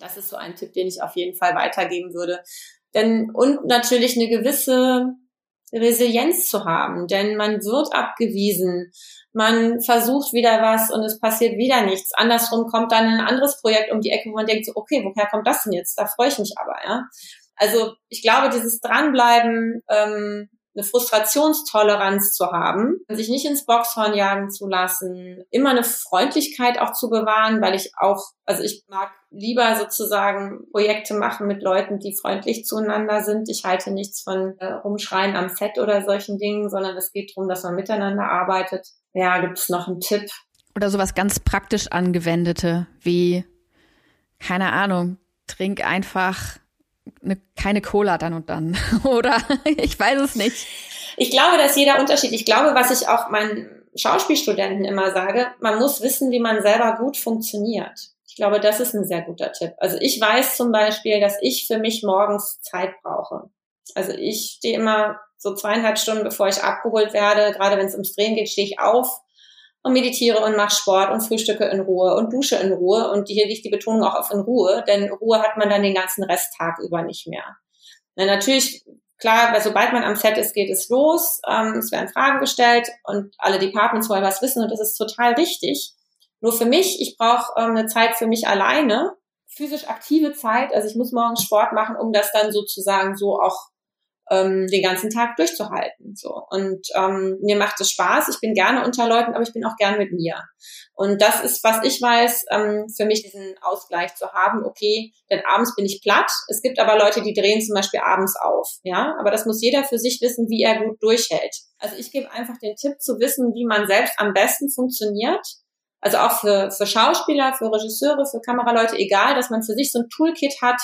Das ist so ein Tipp, den ich auf jeden Fall weitergeben würde. Denn, und natürlich eine gewisse Resilienz zu haben, denn man wird abgewiesen, man versucht wieder was und es passiert wieder nichts. Andersrum kommt dann ein anderes Projekt um die Ecke, wo man denkt so, okay, woher kommt das denn jetzt? Da freue ich mich aber, ja. Also ich glaube, dieses Dranbleiben, ähm, eine Frustrationstoleranz zu haben, sich nicht ins Boxhorn jagen zu lassen, immer eine Freundlichkeit auch zu bewahren, weil ich auch, also ich mag lieber sozusagen Projekte machen mit Leuten, die freundlich zueinander sind. Ich halte nichts von äh, Rumschreien am Set oder solchen Dingen, sondern es geht darum, dass man miteinander arbeitet. Ja, gibt es noch einen Tipp? Oder sowas ganz praktisch angewendete, wie, keine Ahnung, trink einfach eine, keine Cola dann und dann. Oder ich weiß es nicht. Ich glaube, dass jeder Unterschied. Ich glaube, was ich auch meinen Schauspielstudenten immer sage, man muss wissen, wie man selber gut funktioniert. Ich glaube, das ist ein sehr guter Tipp. Also ich weiß zum Beispiel, dass ich für mich morgens Zeit brauche. Also ich stehe immer so zweieinhalb Stunden, bevor ich abgeholt werde. Gerade wenn es ums Drehen geht, stehe ich auf und meditiere und mache Sport und frühstücke in Ruhe und dusche in Ruhe. Und hier liegt die Betonung auch auf in Ruhe, denn Ruhe hat man dann den ganzen Resttag über nicht mehr. Na, natürlich, klar, weil sobald man am Set ist, geht es los. Ähm, es werden Fragen gestellt und alle Departments wollen was wissen und das ist total richtig. Nur für mich, ich brauche ähm, eine Zeit für mich alleine, physisch aktive Zeit. Also ich muss morgens Sport machen, um das dann sozusagen so auch ähm, den ganzen Tag durchzuhalten. So. Und ähm, mir macht es Spaß. Ich bin gerne unter Leuten, aber ich bin auch gern mit mir. Und das ist, was ich weiß, ähm, für mich diesen Ausgleich zu haben. Okay, denn abends bin ich platt. Es gibt aber Leute, die drehen zum Beispiel abends auf. Ja, aber das muss jeder für sich wissen, wie er gut durchhält. Also ich gebe einfach den Tipp zu wissen, wie man selbst am besten funktioniert. Also auch für, für Schauspieler, für Regisseure, für Kameraleute, egal, dass man für sich so ein Toolkit hat,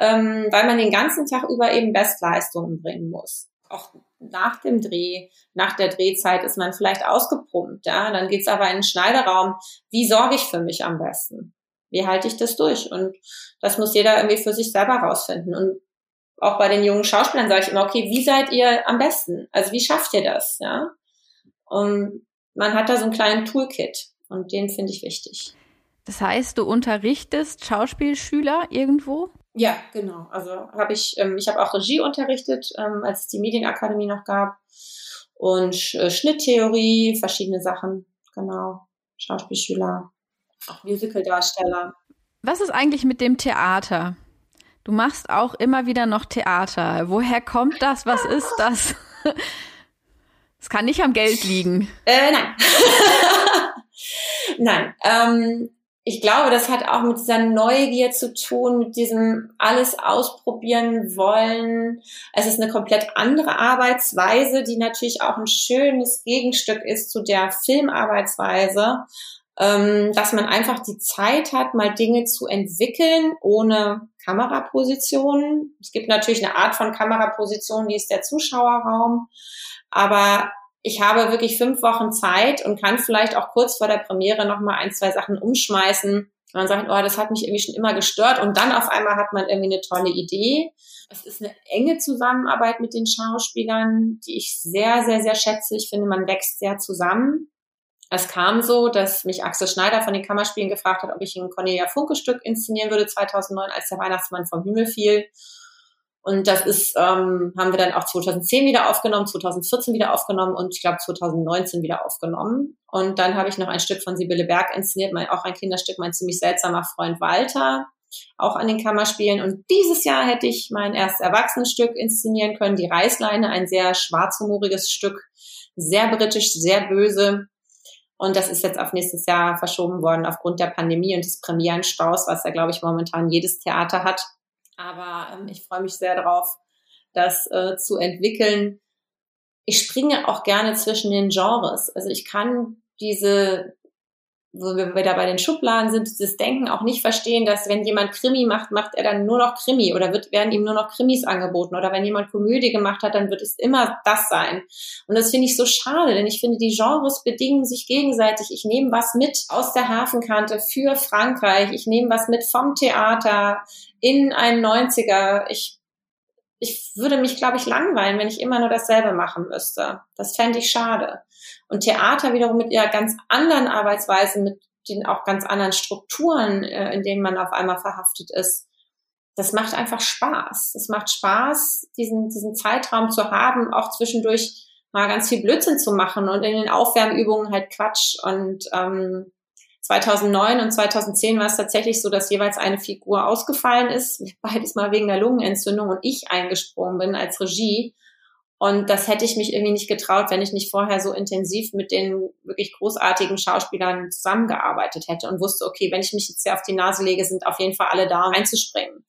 ähm, weil man den ganzen Tag über eben Bestleistungen bringen muss. Auch nach dem Dreh, nach der Drehzeit ist man vielleicht ausgepumpt, ja. Dann geht's aber in den Schneideraum. Wie sorge ich für mich am besten? Wie halte ich das durch? Und das muss jeder irgendwie für sich selber rausfinden. Und auch bei den jungen Schauspielern sage ich immer, okay, wie seid ihr am besten? Also wie schafft ihr das? Ja. Und man hat da so einen kleinen Toolkit und den finde ich wichtig. Das heißt, du unterrichtest Schauspielschüler irgendwo? Ja, genau. Also habe ich, ähm, ich habe auch Regie unterrichtet, ähm, als es die Medienakademie noch gab. Und äh, Schnitttheorie, verschiedene Sachen, genau. Schauspielschüler, auch Musicaldarsteller. Was ist eigentlich mit dem Theater? Du machst auch immer wieder noch Theater. Woher kommt das? Was ist das? Es kann nicht am Geld liegen. Äh, nein. nein. Ähm, ich glaube, das hat auch mit dieser Neugier zu tun, mit diesem alles ausprobieren wollen. Es ist eine komplett andere Arbeitsweise, die natürlich auch ein schönes Gegenstück ist zu der Filmarbeitsweise, ähm, dass man einfach die Zeit hat, mal Dinge zu entwickeln ohne Kamerapositionen. Es gibt natürlich eine Art von Kameraposition, die ist der Zuschauerraum, aber ich habe wirklich fünf Wochen Zeit und kann vielleicht auch kurz vor der Premiere noch mal ein, zwei Sachen umschmeißen. Man sagt, oh, das hat mich irgendwie schon immer gestört und dann auf einmal hat man irgendwie eine tolle Idee. Es ist eine enge Zusammenarbeit mit den Schauspielern, die ich sehr, sehr, sehr schätze. Ich finde, man wächst sehr zusammen. Es kam so, dass mich Axel Schneider von den Kammerspielen gefragt hat, ob ich ein Cornelia Funke Stück inszenieren würde 2009, als der Weihnachtsmann vom Himmel fiel. Und das ist, ähm, haben wir dann auch 2010 wieder aufgenommen, 2014 wieder aufgenommen und ich glaube 2019 wieder aufgenommen. Und dann habe ich noch ein Stück von Sibylle Berg inszeniert, mein, auch ein Kinderstück, mein ziemlich seltsamer Freund Walter, auch an den Kammerspielen. Und dieses Jahr hätte ich mein erstes Erwachsenenstück inszenieren können, Die Reißleine, ein sehr schwarzhumoriges Stück, sehr britisch, sehr böse. Und das ist jetzt auf nächstes Jahr verschoben worden aufgrund der Pandemie und des Premierenstaus, was ja, glaube ich, momentan jedes Theater hat. Aber ähm, ich freue mich sehr darauf, das äh, zu entwickeln. Ich springe auch gerne zwischen den Genres. Also ich kann diese wo wir wieder bei den Schubladen sind, dieses Denken auch nicht verstehen, dass wenn jemand Krimi macht, macht er dann nur noch Krimi oder wird, werden ihm nur noch Krimis angeboten oder wenn jemand Komödie gemacht hat, dann wird es immer das sein. Und das finde ich so schade, denn ich finde, die Genres bedingen sich gegenseitig. Ich nehme was mit aus der Hafenkante für Frankreich. Ich nehme was mit vom Theater in einen 90er. Ich ich würde mich, glaube ich, langweilen, wenn ich immer nur dasselbe machen müsste. Das fände ich schade. Und Theater wiederum mit ihrer ganz anderen Arbeitsweise, mit den auch ganz anderen Strukturen, äh, in denen man auf einmal verhaftet ist, das macht einfach Spaß. Es macht Spaß, diesen, diesen Zeitraum zu haben, auch zwischendurch mal ganz viel Blödsinn zu machen und in den Aufwärmübungen halt Quatsch. Und ähm, 2009 und 2010 war es tatsächlich so, dass jeweils eine Figur ausgefallen ist, beides mal wegen der Lungenentzündung und ich eingesprungen bin als Regie und das hätte ich mich irgendwie nicht getraut, wenn ich nicht vorher so intensiv mit den wirklich großartigen Schauspielern zusammengearbeitet hätte und wusste, okay, wenn ich mich jetzt hier auf die Nase lege, sind auf jeden Fall alle da, um einzuspringen.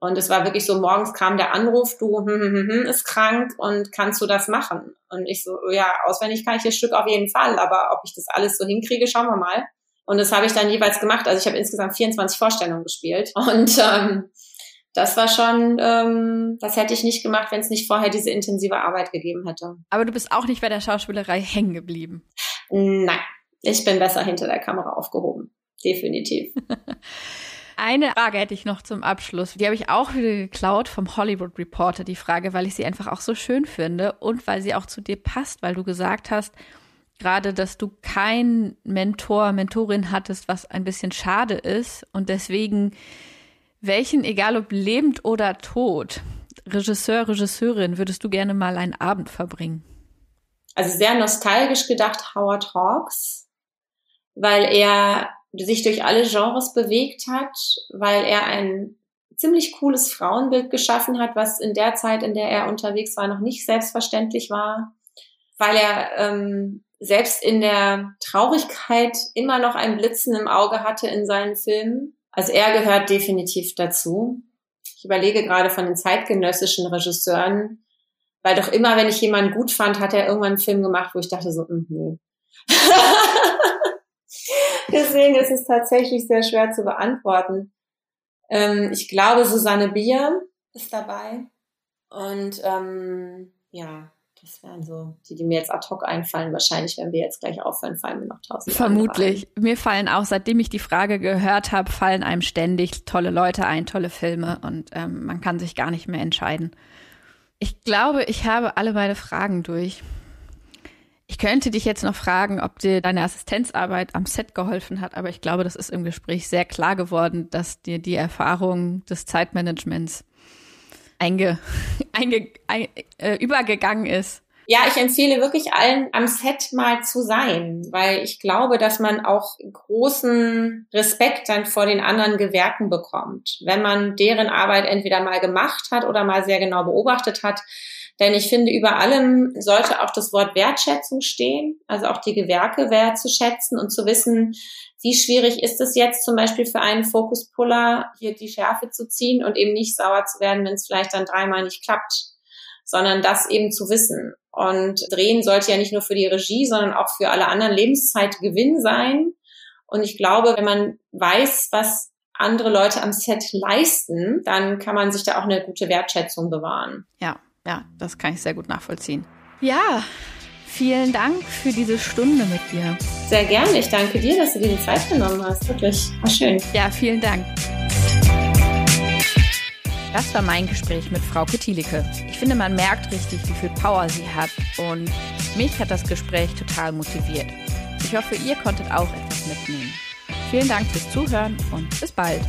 Und es war wirklich so, morgens kam der Anruf, du hm, hm, hm, hm, ist krank und kannst du das machen? Und ich so, ja, auswendig kann ich das Stück auf jeden Fall, aber ob ich das alles so hinkriege, schauen wir mal. Und das habe ich dann jeweils gemacht. Also ich habe insgesamt 24 Vorstellungen gespielt. Und ähm, das war schon, ähm, das hätte ich nicht gemacht, wenn es nicht vorher diese intensive Arbeit gegeben hätte. Aber du bist auch nicht bei der Schauspielerei hängen geblieben. Nein, ich bin besser hinter der Kamera aufgehoben. Definitiv. Eine Frage hätte ich noch zum Abschluss. Die habe ich auch wieder geklaut vom Hollywood Reporter, die Frage, weil ich sie einfach auch so schön finde und weil sie auch zu dir passt, weil du gesagt hast, gerade, dass du keinen Mentor, Mentorin hattest, was ein bisschen schade ist und deswegen welchen, egal ob lebend oder tot, Regisseur, Regisseurin, würdest du gerne mal einen Abend verbringen? Also sehr nostalgisch gedacht Howard Hawks, weil er sich durch alle Genres bewegt hat, weil er ein ziemlich cooles Frauenbild geschaffen hat, was in der Zeit, in der er unterwegs war, noch nicht selbstverständlich war, weil er ähm, selbst in der Traurigkeit immer noch ein Blitzen im Auge hatte in seinen Filmen also er gehört definitiv dazu. Ich überlege gerade von den zeitgenössischen Regisseuren, weil doch immer, wenn ich jemanden gut fand, hat er irgendwann einen Film gemacht, wo ich dachte so, mm, nö. Deswegen ist es tatsächlich sehr schwer zu beantworten. Ähm, ich glaube, Susanne Bier ist dabei. Und ähm, ja, das wären so die, die mir jetzt ad hoc einfallen. Wahrscheinlich, wenn wir jetzt gleich aufhören, fallen mir noch tausend. Vermutlich. Mir fallen auch, seitdem ich die Frage gehört habe, fallen einem ständig tolle Leute ein, tolle Filme und ähm, man kann sich gar nicht mehr entscheiden. Ich glaube, ich habe alle meine Fragen durch. Ich könnte dich jetzt noch fragen, ob dir deine Assistenzarbeit am Set geholfen hat, aber ich glaube, das ist im Gespräch sehr klar geworden, dass dir die Erfahrung des Zeitmanagements einge, einge, ein, äh, übergegangen ist. Ja, ich empfehle wirklich allen am Set mal zu sein, weil ich glaube, dass man auch großen Respekt dann vor den anderen Gewerken bekommt. Wenn man deren Arbeit entweder mal gemacht hat oder mal sehr genau beobachtet hat, Denn ich finde, über allem sollte auch das Wort Wertschätzung stehen, also auch die Gewerke wertzuschätzen und zu wissen, wie schwierig ist es jetzt zum Beispiel für einen Fokuspuller, hier die Schärfe zu ziehen und eben nicht sauer zu werden, wenn es vielleicht dann dreimal nicht klappt, sondern das eben zu wissen. Und drehen sollte ja nicht nur für die Regie, sondern auch für alle anderen Lebenszeit Gewinn sein. Und ich glaube, wenn man weiß, was andere Leute am Set leisten, dann kann man sich da auch eine gute Wertschätzung bewahren. Ja, ja, das kann ich sehr gut nachvollziehen. Ja, vielen Dank für diese Stunde mit dir. Sehr gerne. Ich danke dir, dass du dir die Zeit genommen hast. Wirklich, war schön. Ja, vielen Dank. Das war mein Gespräch mit Frau Petilike. Ich finde, man merkt richtig, wie viel Power sie hat und mich hat das Gespräch total motiviert. Ich hoffe, ihr konntet auch etwas mitnehmen. Vielen Dank fürs Zuhören und bis bald.